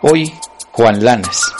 Hoy, Juan Lanas.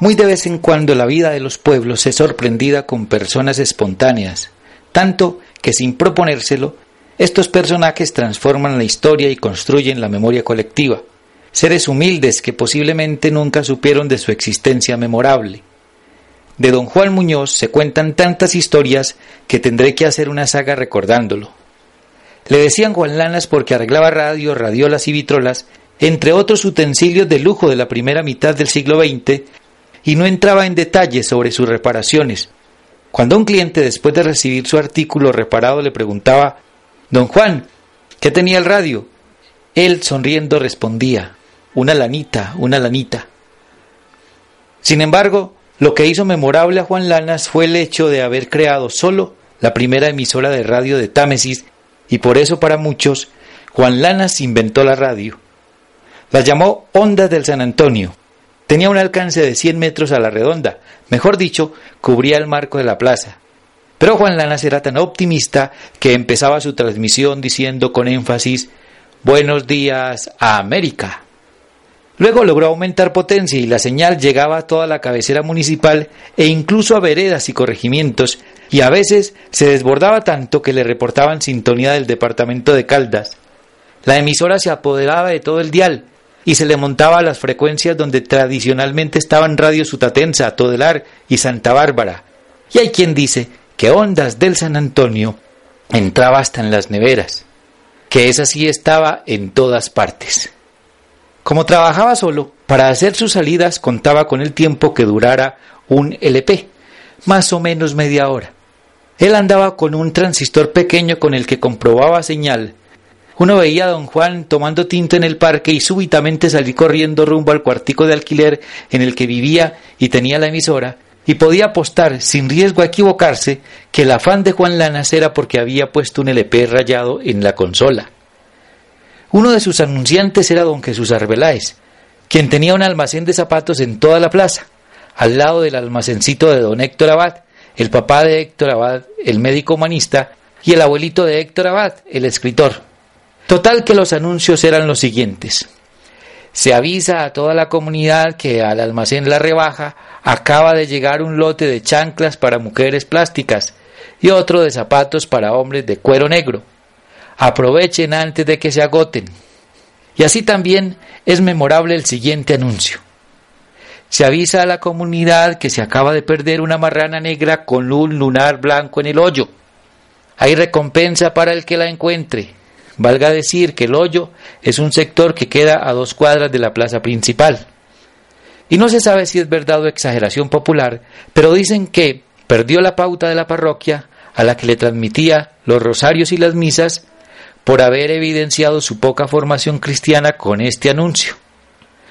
Muy de vez en cuando la vida de los pueblos es sorprendida con personas espontáneas, tanto que sin proponérselo, estos personajes transforman la historia y construyen la memoria colectiva, seres humildes que posiblemente nunca supieron de su existencia memorable. De don Juan Muñoz se cuentan tantas historias que tendré que hacer una saga recordándolo. Le decían Juan Lanas porque arreglaba radio, radiolas y vitrolas, entre otros utensilios de lujo de la primera mitad del siglo XX, y no entraba en detalles sobre sus reparaciones. Cuando un cliente, después de recibir su artículo reparado, le preguntaba, Don Juan, ¿qué tenía el radio? Él, sonriendo, respondía, una lanita, una lanita. Sin embargo, lo que hizo memorable a Juan Lanas fue el hecho de haber creado solo la primera emisora de radio de Támesis y por eso para muchos Juan Lanas inventó la radio. La llamó Ondas del San Antonio. Tenía un alcance de 100 metros a la redonda, mejor dicho, cubría el marco de la plaza. Pero Juan Lanas era tan optimista que empezaba su transmisión diciendo con énfasis Buenos días a América. Luego logró aumentar potencia y la señal llegaba a toda la cabecera municipal e incluso a veredas y corregimientos, y a veces se desbordaba tanto que le reportaban sintonía del departamento de Caldas. La emisora se apoderaba de todo el dial y se le montaba a las frecuencias donde tradicionalmente estaban Radio Sutatensa, Todelar y Santa Bárbara. Y hay quien dice que Ondas del San Antonio entraba hasta en las neveras, que esa sí estaba en todas partes. Como trabajaba solo, para hacer sus salidas contaba con el tiempo que durara un LP, más o menos media hora. Él andaba con un transistor pequeño con el que comprobaba señal. Uno veía a don Juan tomando tinto en el parque y súbitamente salí corriendo rumbo al cuartico de alquiler en el que vivía y tenía la emisora, y podía apostar, sin riesgo a equivocarse, que el afán de Juan Lanas era porque había puesto un LP rayado en la consola. Uno de sus anunciantes era don Jesús Arbeláez, quien tenía un almacén de zapatos en toda la plaza, al lado del almacencito de don Héctor Abad, el papá de Héctor Abad, el médico humanista, y el abuelito de Héctor Abad, el escritor. Total que los anuncios eran los siguientes. Se avisa a toda la comunidad que al almacén La Rebaja acaba de llegar un lote de chanclas para mujeres plásticas y otro de zapatos para hombres de cuero negro. Aprovechen antes de que se agoten. Y así también es memorable el siguiente anuncio. Se avisa a la comunidad que se acaba de perder una marrana negra con un lunar blanco en el hoyo. Hay recompensa para el que la encuentre. Valga decir que el hoyo es un sector que queda a dos cuadras de la plaza principal. Y no se sabe si es verdad o exageración popular, pero dicen que perdió la pauta de la parroquia a la que le transmitía los rosarios y las misas por haber evidenciado su poca formación cristiana con este anuncio.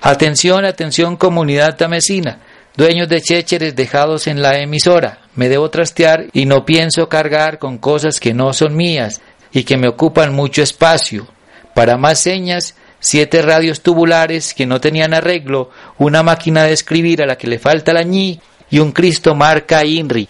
Atención, atención comunidad tamesina, dueños de chécheres dejados en la emisora, me debo trastear y no pienso cargar con cosas que no son mías y que me ocupan mucho espacio. Para más señas, siete radios tubulares que no tenían arreglo, una máquina de escribir a la que le falta la ñi y un Cristo marca INRI.